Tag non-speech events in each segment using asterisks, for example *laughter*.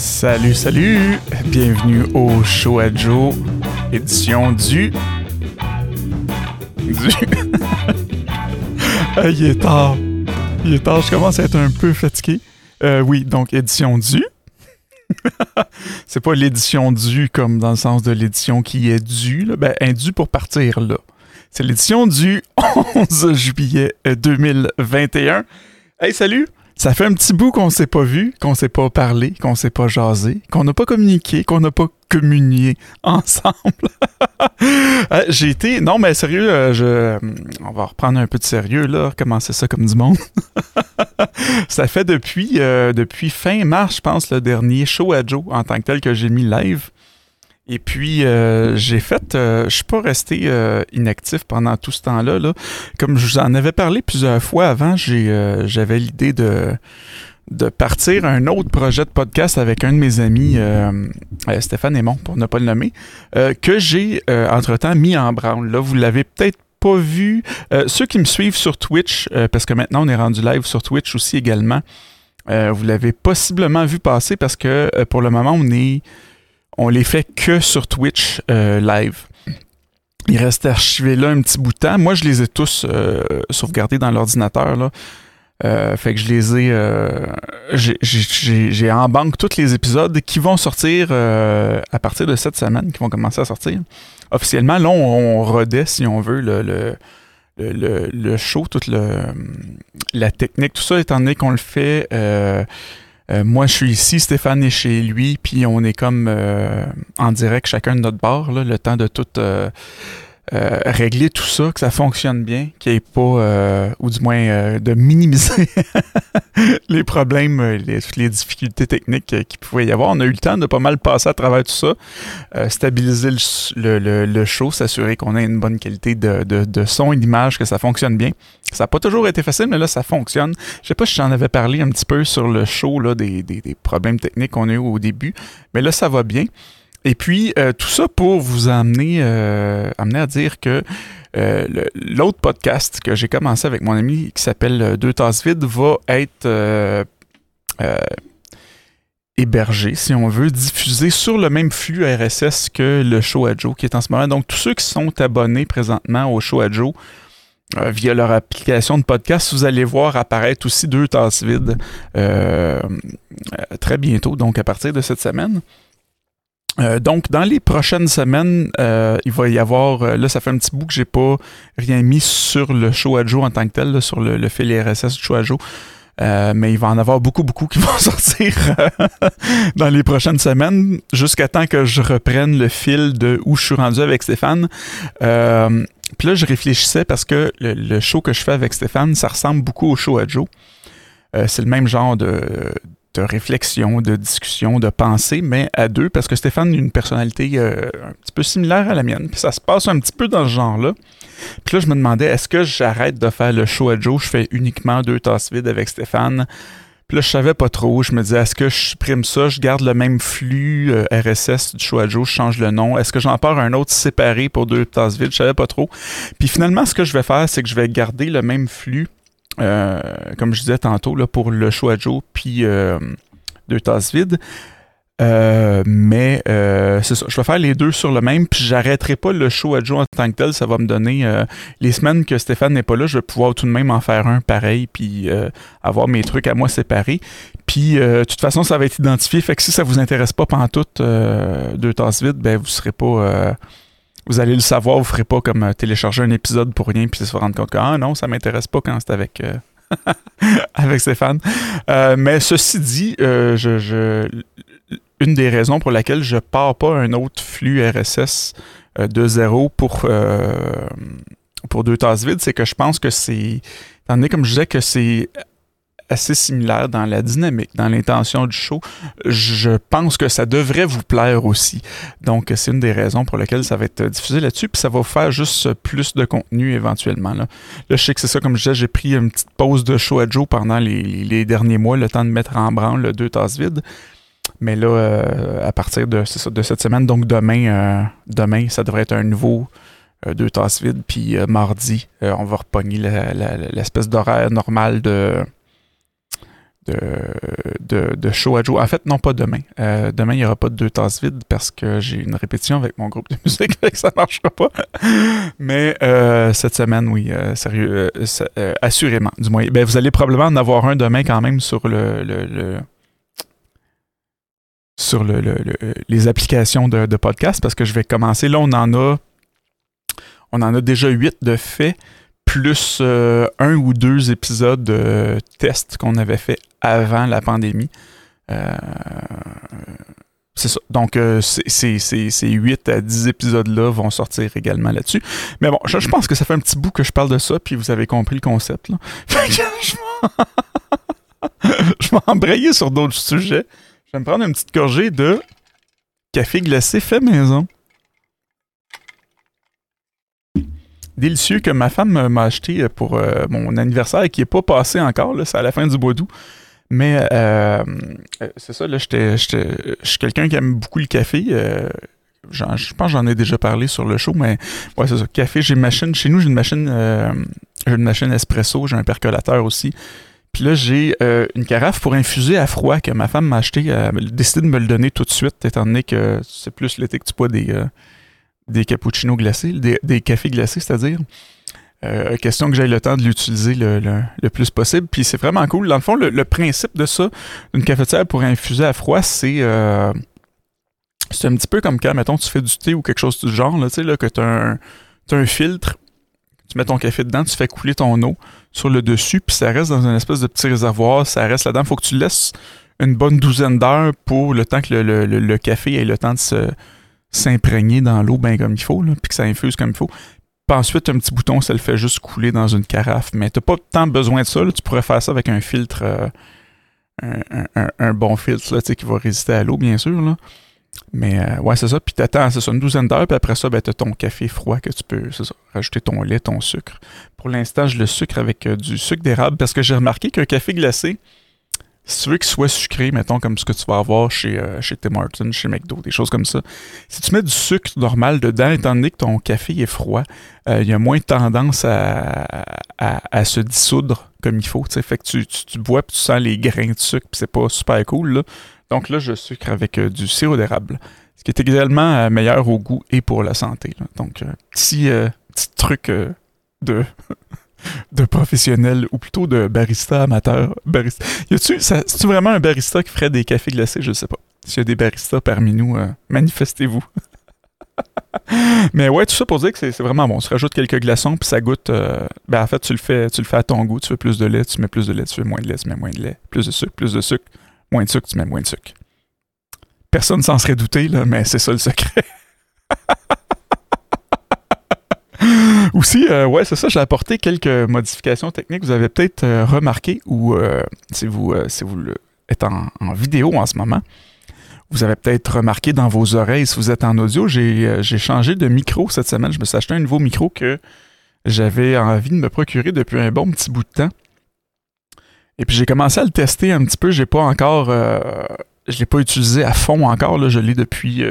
Salut, salut! Bienvenue au Show à Joe, édition du. Du. *laughs* Il est tard. Il est tard, je commence à être un peu fatigué. Euh, oui, donc édition du. *laughs* C'est pas l'édition du comme dans le sens de l'édition qui est due, là. ben indu pour partir là. C'est l'édition du *laughs* 11 juillet 2021. Hey, salut! Ça fait un petit bout qu'on s'est pas vu, qu'on s'est pas parlé, qu'on s'est pas jasé, qu'on n'a pas communiqué, qu'on n'a pas communié *laughs* ensemble. Euh, J'ai été... Non, mais sérieux, euh, je... on va reprendre un peu de sérieux, là, recommencer ça comme du monde? *laughs* ça fait depuis, euh, depuis fin mars, je pense, le dernier show à Joe en tant que tel que j'ai mis live. Et puis, euh, j'ai fait, euh, je suis pas resté euh, inactif pendant tout ce temps-là. Là. Comme je vous en avais parlé plusieurs fois avant, euh, j'avais l'idée de, de partir un autre projet de podcast avec un de mes amis, euh, euh, Stéphane Aymon, pour ne pas le nommer, que j'ai entre-temps mis en branle. Là, vous l'avez peut-être pas vu. Ceux qui me suivent sur Twitch, parce que maintenant on est rendu live sur Twitch aussi également, vous l'avez possiblement vu passer parce que pour le moment on est on les fait que sur Twitch euh, live. Ils restent archivés là un petit bout de temps. Moi, je les ai tous euh, sauvegardés dans l'ordinateur. Euh, fait que je les ai. j'ai- en banque tous les épisodes qui vont sortir à partir de cette semaine, qui vont commencer à sortir. Officiellement, là, on, on si on veut, le, show, toute la technique, tout ça, étant donné qu'on le fait. Euh, euh, moi, je suis ici, Stéphane est chez lui, puis on est comme euh, en direct chacun de notre bord, là, le temps de tout euh, régler tout ça, que ça fonctionne bien, qu'il n'y ait pas, euh, ou du moins euh, de minimiser *laughs* les problèmes, les, toutes les difficultés techniques qu'il pouvait y avoir. On a eu le temps de pas mal passer à travers tout ça, stabiliser le, show, s'assurer qu'on ait une bonne qualité de, son et d'image, que ça fonctionne bien. Ça n'a pas toujours été facile, mais là, ça fonctionne. Je sais pas si j'en avais parlé un petit peu sur le show, là, des problèmes techniques qu'on a eu au début, mais là, ça va bien. Et puis, euh, tout ça pour vous amener, euh, à dire que euh, l'autre podcast que j'ai commencé avec mon ami qui s'appelle Deux tasses vides va être hébergé, si on veut, diffusé sur le même flux RSS que le show à Joe qui est en ce moment. Donc, tous ceux qui sont abonnés présentement au show à Joe, via leur application de podcast, vous allez voir apparaître aussi deux tasses vides très bientôt, donc à partir de cette semaine. Euh, donc, dans les prochaines semaines, euh, il va y avoir. euh, là, ça fait un petit bout que j'ai pas rien mis sur le show à Joe en tant que tel, là, sur le, fil RSS du show à Joe. Mais il va en avoir beaucoup, beaucoup qui *laughs* vont sortir dans les prochaines semaines, jusqu'à temps que je reprenne le fil de où je suis rendu avec Stéphane. Puis là, je réfléchissais parce que le, le show que je fais avec Stéphane, ça ressemble beaucoup au show à Joe. C'est le même genre de, de réflexion, de discussion, de pensée, mais à deux, parce que Stéphane a une personnalité euh, un petit peu similaire à la mienne. Puis ça se passe un petit peu dans ce genre-là. Puis là, je me demandais, est-ce que j'arrête de faire le show à Joe, je fais uniquement deux tasses vides avec Stéphane? Puis là, je savais pas trop. Je me disais, est-ce que je supprime ça, je garde le même flux euh, RSS du show à Joe, je change le nom? Est-ce que j'en pars un autre séparé pour deux tasses vides? Je savais pas trop. Puis finalement, ce que je vais faire, c'est que je vais garder le même flux, euh, comme je disais tantôt, là, pour le show à Joe, puis euh, deux tasses vides. Euh, mais je vais faire les deux sur le même, puis j'arrêterai pas le show à Joe en tant que tel. Ça va me donner les semaines que Stéphane n'est pas là, je vais pouvoir tout de même en faire un pareil, puis avoir mes trucs à moi séparés. Puis de toute façon, ça va être identifié. Fait que si ça vous intéresse pas pantoute deux tasses vides, ben vous serez pas. Vous allez le savoir, vous ferez pas comme euh, télécharger un épisode pour rien, puis se rendre compte que ah non, ça m'intéresse pas quand c'est avec. euh, *laughs* avec Stéphane. Euh, mais ceci dit, une des raisons pour laquelle je pars pas un autre flux RSS de zéro pour, pour deux tasses vides, c'est que je pense que c'est, étant donné, comme je disais, que c'est assez similaire dans la dynamique, dans l'intention du show, je pense que ça devrait vous plaire aussi. Donc, c'est une des raisons pour lesquelles ça va être diffusé là-dessus, puis ça va faire juste plus de contenu éventuellement. Là, je sais que c'est ça, comme je disais, j'ai pris une petite pause de show à Joe pendant les, derniers mois, le temps de mettre en branle le deux tasses vides. Mais là, euh, à partir de, cette semaine, donc demain, euh, demain, ça devrait être un nouveau euh, deux tasses vides. Puis euh, mardi, on va repogner l'espèce d'horaire normal de, de, de, show à jouer. En fait, non, pas demain. Euh, demain, il n'y aura pas de deux tasses vides parce que j'ai une répétition avec mon groupe de *laughs* musique et que ça ne marchera pas. Mais euh, cette semaine, oui, euh, sérieux, assurément, du moins. Ben, vous allez probablement en avoir un demain quand même sur le, sur le, les applications de, de podcast parce que je vais commencer. Là, on en a on en a déjà huit de faits plus euh, un ou deux épisodes de tests qu'on avait fait avant la pandémie. Euh, c'est ça. Donc, euh, ces 8 à 10 épisodes-là vont sortir également là-dessus. Mais bon, je, pense que ça fait un petit bout que je parle de ça, puis vous avez compris le concept. Là. *laughs* je embrayer *laughs* sur d'autres sujets. Je vais me prendre une petite gorgée de café glacé fait maison. Délicieux que ma femme m'a acheté pour euh, mon anniversaire et qui n'est pas passé encore. C'est à la fin du mois d'août. Mais euh, euh, c'est ça, là, je suis quelqu'un qui aime beaucoup le café. je pense que j'en ai déjà parlé sur le show, mais ouais, c'est ça. Café, j'ai une machine. Chez nous, j'ai une machine j'ai une machine espresso, j'ai un percolateur aussi. Puis là, j'ai une carafe pour infuser à froid que ma femme m'a acheté. Elle a décidé de me le donner tout de suite, étant donné que c'est plus l'été que tu bois des, des cappuccinos glacés, des, cafés glacés, c'est-à-dire. Euh, question que j'aille le temps de l'utiliser le, plus possible. Puis c'est vraiment cool. Dans le fond, le, principe de ça, une cafetière pour infuser à froid, c'est euh, c'est un petit peu comme quand, mettons, tu fais du thé ou quelque chose du genre, là, tu sais, là, que tu as, un filtre, tu mets ton café dedans, tu fais couler ton eau sur le dessus, puis ça reste dans une espèce de petit réservoir, ça reste là-dedans. faut que tu laisses une bonne douzaine d'heures pour le temps que le café ait le temps de se s'imprégner dans l'eau bien comme il faut, puis que ça infuse comme il faut. Puis ensuite, un petit bouton, ça le fait juste couler dans une carafe. Mais t'as pas tant besoin de ça. Tu pourrais faire ça avec un filtre, euh, un, bon filtre là, qui va résister à l'eau, bien sûr. Là. Mais euh, ouais, c'est ça. Puis t'attends, c'est ça, une douzaine d'heures. Puis après ça, ben, t'as ton café froid que tu peux, ça, rajouter ton lait, ton sucre. Pour l'instant, je le sucre avec euh, du sucre d'érable parce que j'ai remarqué qu'un café glacé, si tu veux qu'il soit sucré, mettons, comme ce que tu vas avoir chez, euh, chez Tim Hortons, chez McDo, des choses comme ça, si tu mets du sucre normal dedans, étant donné que ton café est froid, euh, il y a moins tendance à, à, se dissoudre comme il faut. Fait que tu, tu, bois puis tu sens les grains de sucre, puis c'est pas super cool. Donc là, je sucre avec euh, du sirop d'érable, ce qui est également meilleur au goût et pour la santé. Donc, petit, petit truc de *laughs* de professionnel ou plutôt de barista amateur. Barista. Y a-tu, c'est-tu vraiment un barista qui ferait des cafés glacés? Je sais pas. S'il y a des baristas parmi nous, euh, manifestez-vous. *laughs* Mais ouais, tout ça pour dire que c'est, vraiment bon. Tu rajoutes quelques glaçons, puis ça goûte. Euh, ben en fait, tu le fais, tu le fais à ton goût. Tu veux plus de lait, tu mets plus de lait. Tu veux moins de lait, tu mets moins de lait. Plus de sucre, plus de sucre. Moins de sucre, tu mets moins de sucre. Personne s'en serait douté, là, mais c'est ça le secret. *laughs* Aussi, euh, ouais, c'est ça, j'ai apporté quelques modifications techniques. Vous avez peut-être euh, remarqué, ou euh, si vous, êtes en, vidéo en ce moment, vous avez peut-être remarqué dans vos oreilles, si vous êtes en audio, j'ai changé de micro cette semaine. Je me suis acheté un nouveau micro que j'avais envie de me procurer depuis un bon petit bout de temps. Et puis j'ai commencé à le tester un petit peu. J'ai pas encore. je l'ai pas utilisé à fond encore. Là. Je l'ai depuis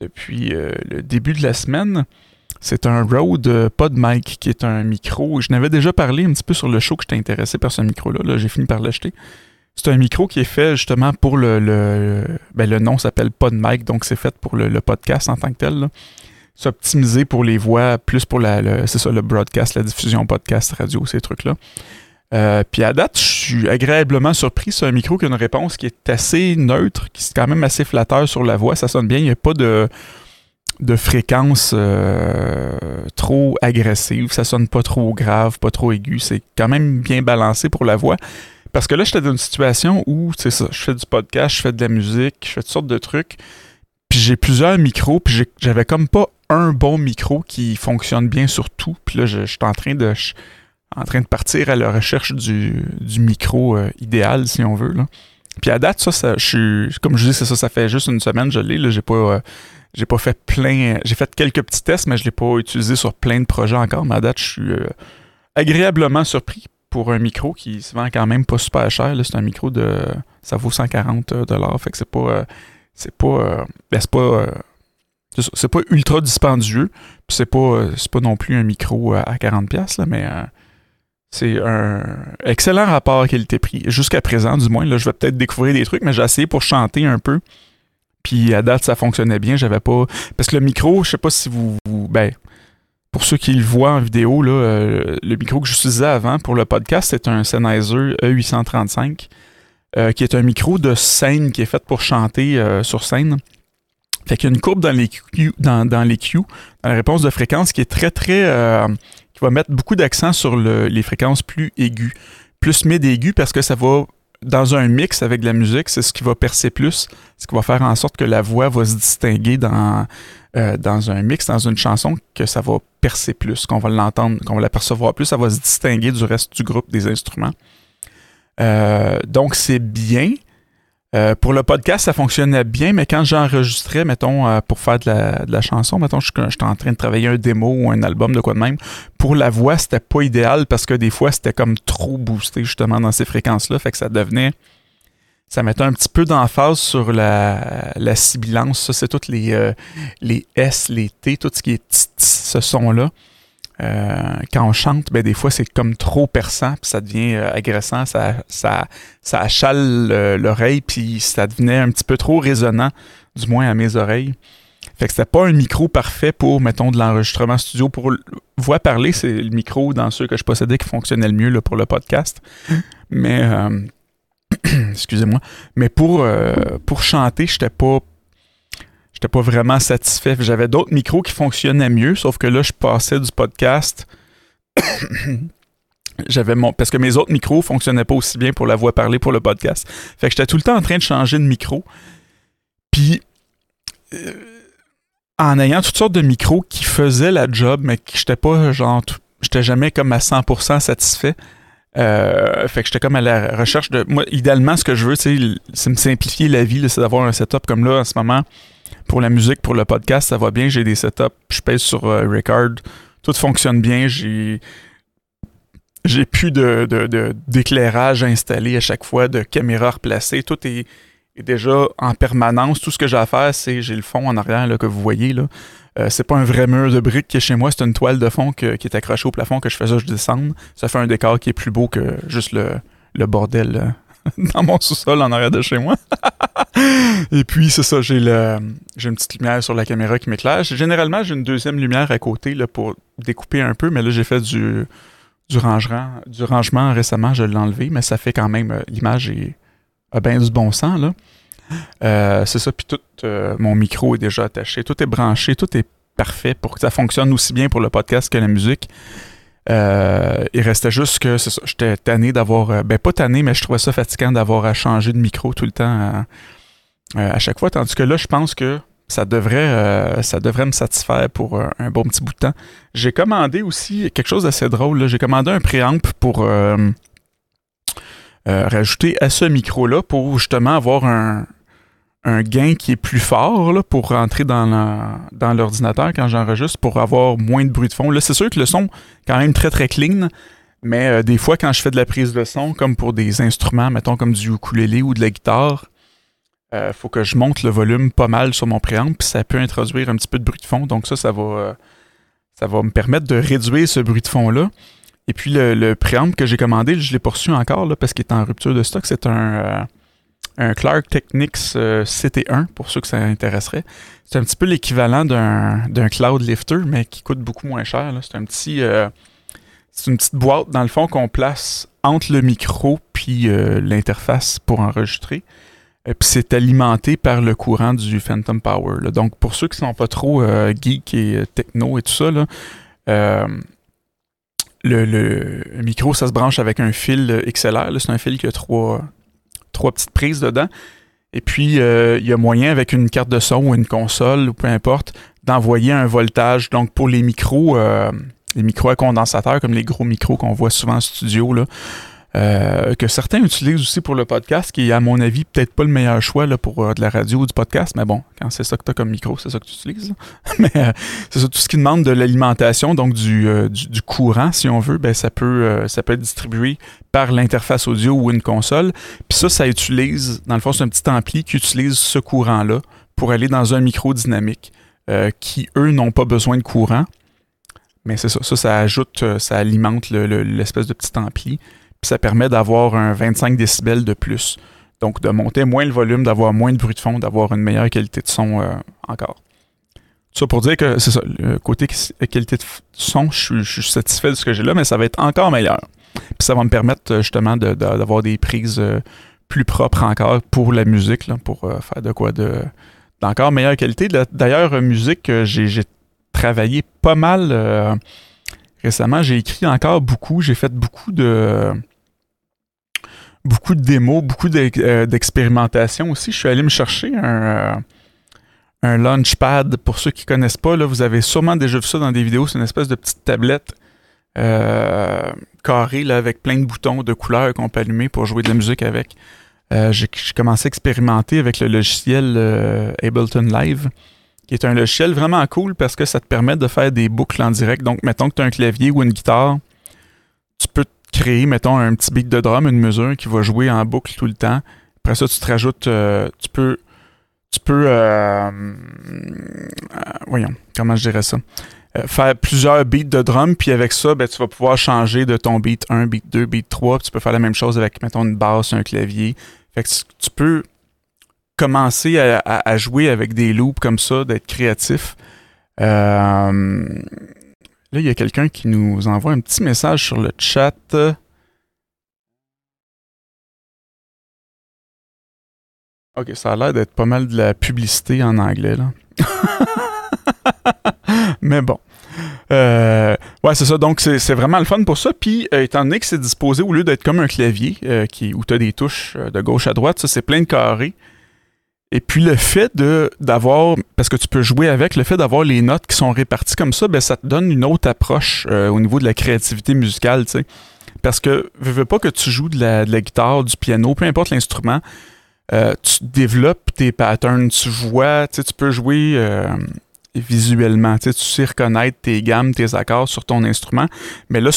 le début de la semaine. C'est un Rode PodMic qui est un micro. Je n'avais déjà parlé un petit peu sur le show que j'étais intéressé par ce micro-là. J'ai fini par l'acheter. C'est un micro qui est fait justement pour le. Le, ben, le nom s'appelle PodMic, donc c'est fait pour le, podcast en tant que tel. C'est optimisé pour les voix, plus pour la, ça, le broadcast, la diffusion podcast, radio, ces trucs-là. Euh, puis à date, je suis agréablement surpris. C'est un micro qui a une réponse qui est assez neutre, qui est quand même assez flatteur sur la voix. Ça sonne bien. Il n'y a pas de de fréquence euh, trop agressive, ça sonne pas trop grave, pas trop aigu, c'est quand même bien balancé pour la voix. Parce que là, j'étais dans une situation où, c'est ça, je fais du podcast, je fais de la musique, je fais toutes sortes de trucs, puis j'ai plusieurs micros, puis j'avais comme pas un bon micro qui fonctionne bien sur tout. Puis là, je, suis en train de en train de partir à la recherche du, micro euh, idéal, si on veut. Puis à date, ça, comme je dis, c'est ça, ça fait juste une semaine, je l'ai, là, j'ai pas... Euh, j'ai pas fait plein. J'ai fait quelques petits tests, mais je l'ai pas utilisé sur plein de projets encore. Mais à date, je suis euh, agréablement surpris pour un micro qui se vend quand même pas super cher. C'est un micro de. Ça vaut 140 euh. Fait que c'est pas. Euh, c'est pas. Ben, c'est pas. ultra dispendieux. Puis c'est pas, pas non plus un micro à 40$, là, mais C'est un excellent rapport qualité-prix. Jusqu'à présent, du moins, là, je vais peut-être découvrir des trucs, mais j'ai essayé pour chanter un peu. Puis à date, ça fonctionnait bien. J'avais pas. Parce que le micro, je sais pas si vous. Ben, pour ceux qui le voient en vidéo, euh, le micro que j'utilisais avant pour le podcast, c'est un Sennheiser E835, euh, qui est un micro de scène qui est fait pour chanter euh, sur scène. Fait qu'il y a une courbe dans les Q, dans, les Q, la réponse de fréquence, qui est très, très va mettre beaucoup d'accent sur les fréquences plus aiguës. Plus mid aigu parce que ça va, dans un mix avec de la musique, c'est ce qui va percer plus, ce qui va faire en sorte que la voix va se distinguer dans, euh, dans un mix, dans une chanson, que ça va percer plus, qu'on va l'entendre, qu'on va l'apercevoir plus, ça va se distinguer du reste du groupe des instruments. Euh, donc c'est bien, euh, pour le podcast, ça fonctionnait bien, mais quand j'enregistrais, mettons, euh, pour faire de la, chanson, mettons, je j'étais en train de travailler un démo ou un album de quoi de même, pour la voix, c'était pas idéal parce que des fois, c'était comme trop boosté justement dans ces fréquences-là, fait que ça devenait ça mettait un petit peu d'emphase sur la, la sibilance. Ça, c'est toutes les, euh, les S, les T, tout ce qui est ce son-là. Euh, quand on chante, ben, des fois, c'est comme trop perçant, puis ça devient euh, agressant, ça, ça, ça achale l'oreille, puis ça devenait un petit peu trop résonnant, du moins à mes oreilles. Fait que c'était pas un micro parfait pour, mettons, de l'enregistrement studio. Pour voix parler, c'est le micro dans ceux que je possédais qui fonctionnait le mieux là, pour le podcast. Mais, euh, *clears throat* excusez-moi, mais pour, pour chanter, j'étais pas j'étais pas vraiment satisfait. J'avais d'autres micros qui fonctionnaient mieux, sauf que là, je passais du podcast. *coughs* J'avais mon. Parce que mes autres micros fonctionnaient pas aussi bien pour la voix parlée pour le podcast. Fait que j'étais tout le temps en train de changer de micro. Puis. Euh, en ayant toutes sortes de micros qui faisaient la job, mais que j'étais pas genre. J'étais jamais comme à 100% satisfait. Euh, fait que j'étais comme à la recherche de. Moi, idéalement, ce que je veux, c'est me simplifier la vie, c'est d'avoir un setup comme là en ce moment pour la musique, pour le podcast, ça va bien. J'ai des setups, je pèse sur euh, record, tout fonctionne bien. J'ai j'ai plus de, d'éclairage installé à chaque fois, de caméra replacée. Tout est, déjà en permanence. Tout ce que j'ai à faire, c'est j'ai le fond en arrière là, que vous voyez. là. Euh, c'est pas un vrai mur de briques qui est chez moi, c'est une toile de fond qui est accrochée au plafond que je fais ça, je descends. Ça fait un décor qui est plus beau que juste le, le bordel *laughs* dans mon sous-sol en arrière de chez moi. *laughs* Et puis, c'est ça, j'ai le, j'ai une petite lumière sur la caméra qui m'éclaire. Généralement, j'ai une deuxième lumière à côté là, pour découper un peu, mais là, j'ai fait du, du, rangement, du rangement récemment, je l'ai enlevé, mais ça fait quand même, euh, l'image est, a bien du bon sens, là. Euh, c'est ça, puis tout euh, mon micro est déjà attaché, tout est branché, tout est parfait pour que ça fonctionne aussi bien pour le podcast que la musique. Euh, il restait juste que j'étais tanné d'avoir. Euh, ben, pas tanné, mais je trouvais ça fatigant d'avoir à changer de micro tout le temps euh, à, chaque fois. Tandis que là, je pense que ça devrait, ça devrait me satisfaire pour un bon petit bout de temps. J'ai commandé aussi quelque chose d'assez drôle. J'ai commandé un préamp pour rajouter à ce micro-là pour justement avoir un, un gain qui est plus fort là, pour rentrer dans, l'ordinateur quand j'enregistre pour avoir moins de bruit de fond. Là, c'est sûr que le son quand même très très clean, mais euh, des fois quand je fais de la prise de son, comme pour des instruments, mettons comme du ukulélé ou de la guitare, euh, faut que je monte le volume pas mal sur mon préamp, puis ça peut introduire un petit peu de bruit de fond. Donc ça, ça va, euh, ça va me permettre de réduire ce bruit de fond-là. Et puis le, le que j'ai commandé, je l'ai poursu encore là, parce qu'il est en rupture de stock. C'est un un Clark Technics euh, CT1, pour ceux que ça intéresserait. C'est un petit peu l'équivalent d'un Cloud Lifter, mais qui coûte beaucoup moins cher. C'est un petit. Euh, c'est une petite boîte, dans le fond, qu'on place entre le micro puis euh, l'interface pour enregistrer. Et puis c'est alimenté par le courant du Phantom Power. Donc pour ceux qui sont pas trop geek et techno et tout ça, le, le, micro, ça se branche avec un fil XLR. C'est un fil qui a trois, trois petites prises dedans. Et puis, euh, il y a moyen, avec une carte de son ou une console, ou peu importe, d'envoyer un voltage. Donc, pour les micros, euh, les micros à condensateur, comme les gros micros qu'on voit souvent en studio, là, euh, que certains utilisent aussi pour le podcast, qui est à mon avis peut-être pas le meilleur choix pour euh, de la radio ou du podcast, mais bon, quand c'est ça que tu as comme micro, c'est ça que tu utilises. *laughs* mais euh, c'est ça, tout ce qui demande de l'alimentation, donc du, courant, si on veut, ben, ça, peut, ça peut être distribué par l'interface audio ou une console. Puis ça, ça utilise, dans le fond, c'est un petit ampli qui utilise ce courant-là pour aller dans un micro dynamique, qui, eux, n'ont pas besoin de courant mais c'est ça, ça, ajoute, ça alimente l'espèce de petit ampli, ça permet d'avoir un 25 décibels de plus. Donc, de monter moins le volume, d'avoir moins de bruit de fond, d'avoir une meilleure qualité de son euh, encore. Ça pour dire que c'est ça, le côté qualité de son, je suis, satisfait de ce que j'ai là, mais ça va être encore meilleur. Puis ça va me permettre justement d'avoir des prises plus propres encore pour la musique, pour faire de quoi de d'encore meilleure qualité. D'ailleurs, musique, j'ai travaillé pas mal euh, récemment. J'ai écrit encore beaucoup. J'ai fait beaucoup de beaucoup de démos, beaucoup euh, d'expérimentation aussi. Je suis allé me chercher un, euh, un Launchpad. Pour ceux qui ne connaissent pas, là, vous avez sûrement déjà vu ça dans des vidéos. C'est une espèce de petite tablette carrée là, avec plein de boutons de couleurs qu'on peut allumer pour jouer de la musique avec. j'ai commencé à expérimenter avec le logiciel Ableton Live qui est un logiciel vraiment cool parce que ça te permet de faire des boucles en direct. Donc, mettons que tu as un clavier ou une guitare, tu peux créer, mettons, un petit beat de drum, une mesure qui va jouer en boucle tout le temps. Après ça, tu te rajoutes, euh, tu peux, tu peux, euh, euh, voyons, comment je dirais ça, faire plusieurs beats de drum, puis avec ça, ben, tu vas pouvoir changer de ton beat 1, beat 2, beat 3, puis tu peux faire la même chose avec, mettons, une basse, un clavier. Fait que tu peux commencer à, jouer avec des loops comme ça, d'être créatif. Euh, là, il y a quelqu'un qui nous envoie un petit message sur le chat. Ok, ça a l'air d'être pas mal de la publicité en anglais, là. *laughs* Mais bon. Euh, ouais, c'est ça. Donc, c'est vraiment le fun pour ça. Puis, euh, étant donné que c'est disposé au lieu d'être comme un clavier qui, où tu as des touches de gauche à droite, ça, c'est plein de carrés. Et puis le fait de d'avoir, parce que tu peux jouer avec, le fait d'avoir les notes qui sont réparties comme ça, ben ça te donne une autre approche euh, au niveau de la créativité musicale, tu sais. Parce que ne veux pas que tu joues de la, guitare, du piano, peu importe l'instrument, euh, tu développes tes patterns, tu vois, tu peux jouer euh, visuellement, tu sais reconnaître tes gammes, tes accords sur ton instrument, mais là,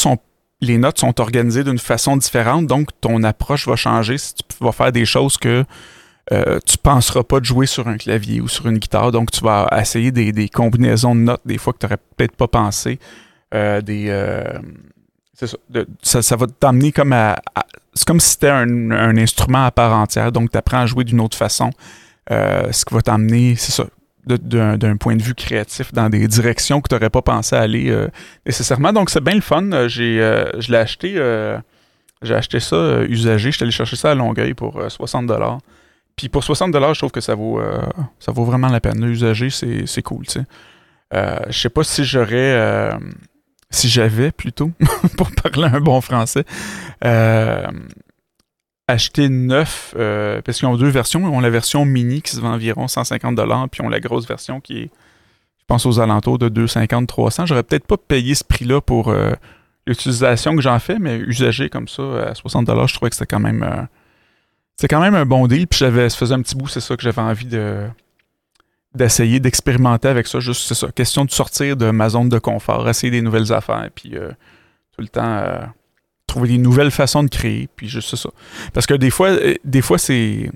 les notes sont organisées d'une façon différente, donc ton approche va changer si tu vas faire des choses que euh, tu penseras pas de jouer sur un clavier ou sur une guitare, donc tu vas essayer des, combinaisons de notes des fois que tu n'aurais peut-être pas pensé. Euh, des, euh, ça, ça, va t'amener comme c'est comme si c'était un, instrument à part entière, donc tu apprends à jouer d'une autre façon. ce qui va t'amener, c'est ça, d'un point de vue créatif dans des directions que tu n'aurais pas pensé aller nécessairement. Donc c'est bien le fun. J'ai, je l'ai acheté. j'ai acheté ça usagé. Je suis allé chercher ça à Longueuil pour 60$. Puis pour 60 je trouve que ça vaut, euh, ça vaut vraiment la peine. L'usager, c'est cool, tu sais. Euh, je sais pas si j'aurais, euh, si j'avais plutôt, *laughs* pour parler un bon français, acheté neuf, parce qu'ils ont deux versions. Ils ont la version mini qui se vend environ 150 puis ils ont la grosse version qui est, je pense, aux alentours de 250-300. J'aurais peut-être pas payé ce prix-là pour l'utilisation que j'en fais, mais usagé comme ça, à 60 je trouvais que c'était quand même c'est quand même un bon deal. Puis j'avais, ça faisait un petit bout, c'est ça que j'avais envie de d'essayer, d'expérimenter avec ça. Juste, c'est ça. Question de sortir de ma zone de confort, essayer des nouvelles affaires, puis euh, tout le temps euh, trouver des nouvelles façons de créer, puis juste ça. Parce que des fois, euh, des fois c'est.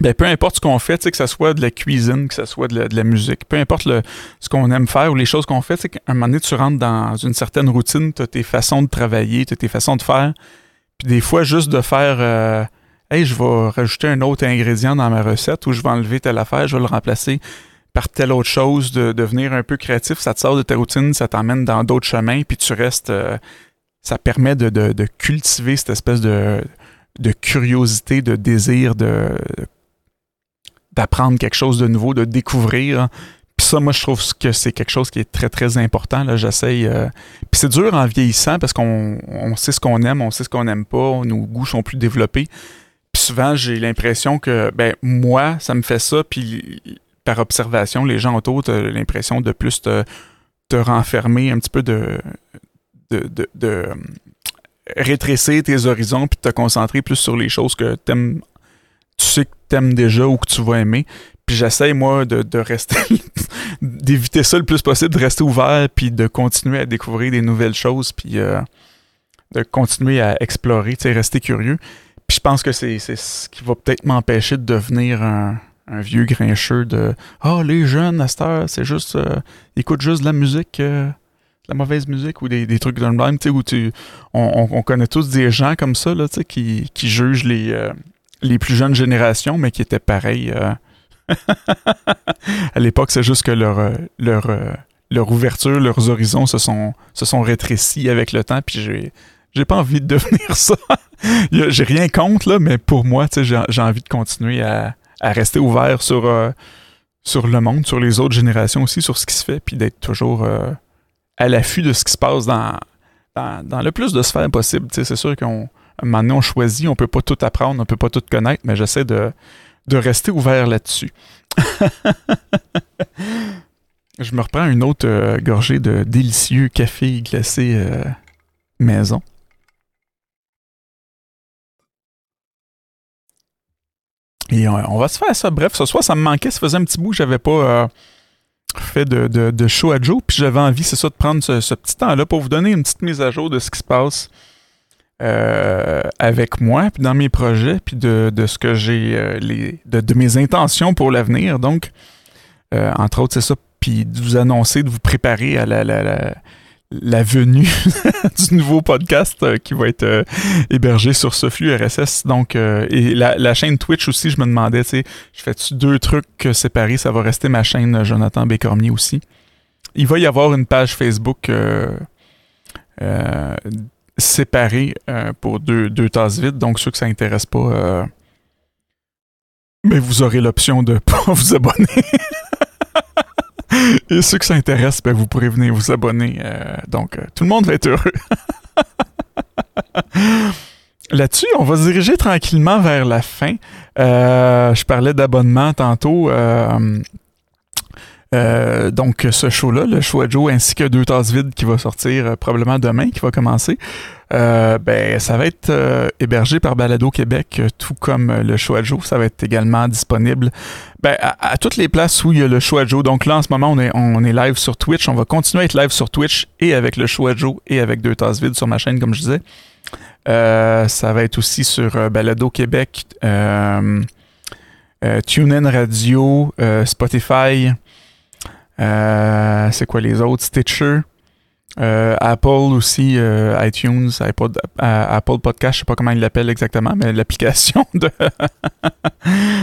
Ben, peu importe ce qu'on fait, que ce soit de la cuisine, que ce soit de la, musique, peu importe le, ce qu'on aime faire ou les choses qu'on fait, qu'à un moment donné, tu rentres dans une certaine routine, tu as tes façons de travailler, tu as tes façons de faire. Puis des fois, juste de faire hey, je vais rajouter un autre ingrédient dans ma recette ou je vais enlever telle affaire, je vais le remplacer par telle autre chose, de devenir un peu créatif, ça te sort de ta routine, ça t'emmène dans d'autres chemins, puis tu restes. Euh, ça permet de, cultiver cette espèce de, curiosité, de désir de d'apprendre quelque chose de nouveau, de découvrir. Puis ça, moi, je trouve que c'est quelque chose qui est très, très important. Là, j'essaye. Euh, puis c'est dur en vieillissant parce qu'on sait ce qu'on aime, on sait ce qu'on n'aime pas, nos goûts sont plus développés souvent, j'ai l'impression que, ben, moi, ça me fait ça, puis par observation, les gens autour, ont l'impression de plus te, te, renfermer un petit peu de, de, de, euh, rétrécir tes horizons, puis te concentrer plus sur les choses que t'aimes, tu sais que t'aimes déjà ou que tu vas aimer. Puis j'essaie, moi, de, de rester, *laughs* d'éviter ça le plus possible, de rester ouvert, puis de continuer à découvrir des nouvelles choses, puis euh, de continuer à explorer, tu sais, rester curieux. Puis je pense que c'est ce qui va peut-être m'empêcher de devenir un, vieux grincheux de Ah, oh, les jeunes à cette heure, c'est juste. Euh, ils écoutent juste de la musique, euh, la mauvaise musique ou des, des trucs d'un même, tu sais, où tu, on, on, connaît tous des gens comme ça, là, tu sais, qui, qui jugent les, euh, les plus jeunes générations, mais qui étaient pareils. Euh. *laughs* à l'époque, c'est juste que leur, euh, leur, leur ouverture, leurs horizons se sont, se sont rétrécis avec le temps, puis j'ai, j'ai pas envie de devenir *laughs* ça. *laughs* j'ai rien contre, là, mais pour moi, j'ai, envie de continuer à, rester ouvert sur sur le monde, sur les autres générations aussi, sur ce qui se fait, puis d'être toujours euh, à l'affût de ce qui se passe dans, le plus de sphères possible. C'est sûr qu'on moment on choisit, on peut pas tout apprendre, on peut pas tout connaître, mais j'essaie de, rester ouvert là-dessus. *laughs* Je me reprends une autre euh, gorgée de délicieux café glacé euh, maison. Et euh, on, va se faire ça. Bref, ce soir, ça me manquait. Ça faisait un petit bout que j'avais pas euh, fait de, de, show à Joe. Puis j'avais envie, c'est ça, de prendre ce, petit temps-là pour vous donner une petite mise à jour de ce qui se passe euh, avec moi, puis dans mes projets, puis de, ce que j'ai, les de, mes intentions pour l'avenir. Donc, entre autres, c'est ça. Puis de vous annoncer, de vous préparer à la venue *laughs* du nouveau podcast euh, qui va être euh, hébergé sur ce flux RSS. Donc, euh, et la, chaîne Twitch aussi, je me demandais, tu sais, je fais-tu deux trucs séparés, ça va rester ma chaîne Jonathan Bécormier aussi. Il va y avoir une page Facebook séparée pour deux, deux tasses vides, donc ceux que ça intéresse pas, mais vous aurez l'option de *laughs* pas vous abonner. *laughs* Et ceux que ça intéresse, ben, vous pourrez venir vous abonner. Euh, donc, euh, tout le monde va être heureux. *laughs* Là-dessus, on va se diriger tranquillement vers la fin. Euh, je parlais d'abonnement tantôt. Donc, ce show-là, le show à Joe, ainsi que deux tasses vides qui va sortir euh, probablement demain, qui va commencer, euh, ben, ça va être hébergé par Balado Québec, tout comme le show à Joe. Ça va être également disponible ben, à, toutes les places où il y a le show à Joe. Donc là, en ce moment, on est, on est live sur Twitch. On va continuer à être live sur Twitch et avec le show à Joe et avec deux tasses vides sur ma chaîne, comme je disais. ça va être aussi sur Balado Québec, TuneIn Radio, Spotify. Euh, c'est quoi les autres? Stitcher. Euh, Apple aussi, euh, iTunes, iPod, Apple Podcast, je sais pas comment ils l'appellent exactement, mais l'application *laughs* de,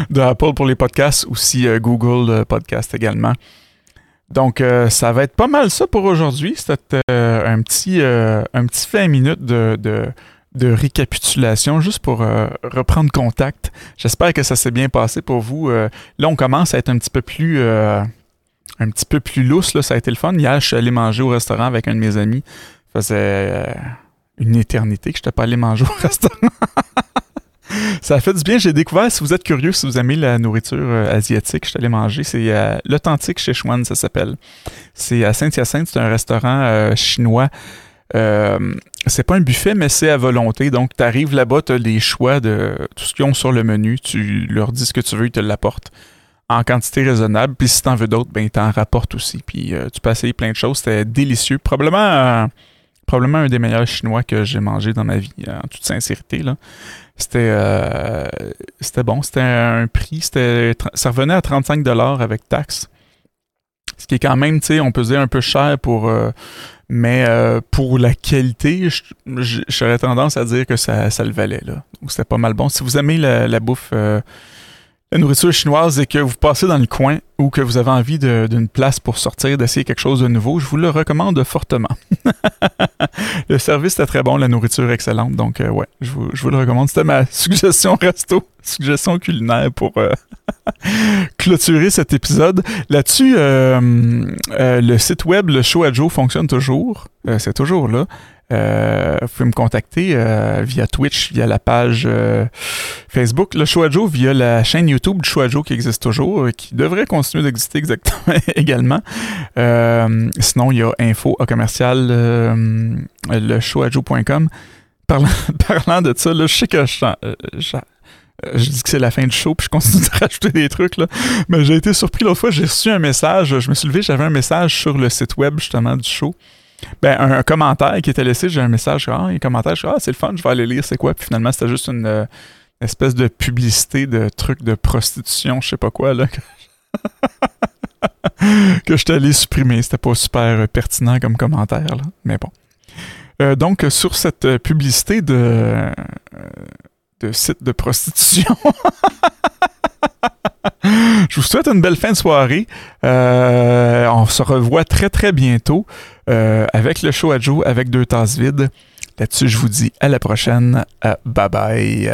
de Apple pour les podcasts, aussi Google Podcast également. Donc, ça va être pas mal ça pour aujourd'hui. C'était un petit un petit 20 minutes de, de, de récapitulation juste pour reprendre contact. J'espère que ça s'est bien passé pour vous. là, on commence à être un petit peu plus un petit peu plus lousse. Là, ça a été le fun. Hier, je suis allé manger au restaurant avec un de mes amis. Ça faisait euh, une éternité que je n'étais pas allé manger au restaurant. *laughs* ça a fait du bien. J'ai découvert, si vous êtes curieux, si vous aimez la nourriture euh, asiatique, je suis allé manger. C'est euh, l'Authentique chez Chuan, ça s'appelle. C'est à Saint-Hyacinthe. C'est un restaurant chinois. c'est pas un buffet, mais c'est à volonté. Donc, tu arrives là-bas, tu as les choix de tout ce qu'ils ont sur le menu. Tu leur dis ce que tu veux, ils te l'apportent en quantité raisonnable. Puis si t'en veux d'autres, ben, t'en rapportent aussi. Puis euh, tu peux essayer plein de choses. C'était délicieux. Probablement, euh, probablement un des meilleurs chinois que j'ai mangé dans ma vie, euh, en toute sincérité. Là. C'était, c'était bon. C'était un prix. C'était, ça revenait à 35 avec taxes. Ce qui est quand même, tu sais, on peut dire un peu cher pour. mais pour la qualité, j'aurais tendance à dire que ça, ça le valait. Là. Donc c'était pas mal bon. Si vous aimez la, la bouffe la nourriture chinoise et que vous passez dans le coin ou que vous avez envie d'une place pour sortir, d'essayer quelque chose de nouveau, je vous le recommande fortement. *laughs* le service est très bon, la nourriture excellente, donc euh, ouais, je vous, je vous, le recommande. C'était ma *laughs* suggestion resto, suggestion culinaire pour euh, *laughs* clôturer cet épisode. Là-dessus, euh, le site web, le show à Joe fonctionne toujours. C'est toujours là. Euh, vous pouvez me contacter euh, via Twitch, via la page euh, Facebook, le Show Joe, via la chaîne YouTube du Show Joe qui existe toujours, qui devrait continuer d'exister exactement *laughs* également. sinon, il y a info à commercial le showadjo.com. Parlant, *laughs* parlant de ça, là, je sais que je, je dis que c'est la fin du show, puis je continue de *laughs* rajouter des trucs, là. Mais j'ai été surpris l'autre fois, j'ai reçu un message, je me suis levé, j'avais un message sur le site web, justement, du show. Ben, un, commentaire qui était laissé, j'ai un message, ah, un commentaire, ah, c'est le fun, je vais aller lire, c'est quoi? Puis finalement, c'était juste une euh, espèce de publicité de trucs de prostitution, je sais pas quoi, là. *laughs* que je t'allais supprimer. C'était pas super pertinent comme commentaire, là. mais bon. Euh, donc, sur cette publicité de, euh, de site de prostitution, *laughs* je vous souhaite une belle fin de soirée. Euh, on se revoit très, très bientôt avec le show à Joe, avec deux tasses vides. Là-dessus, je vous dis à la prochaine. bye bye.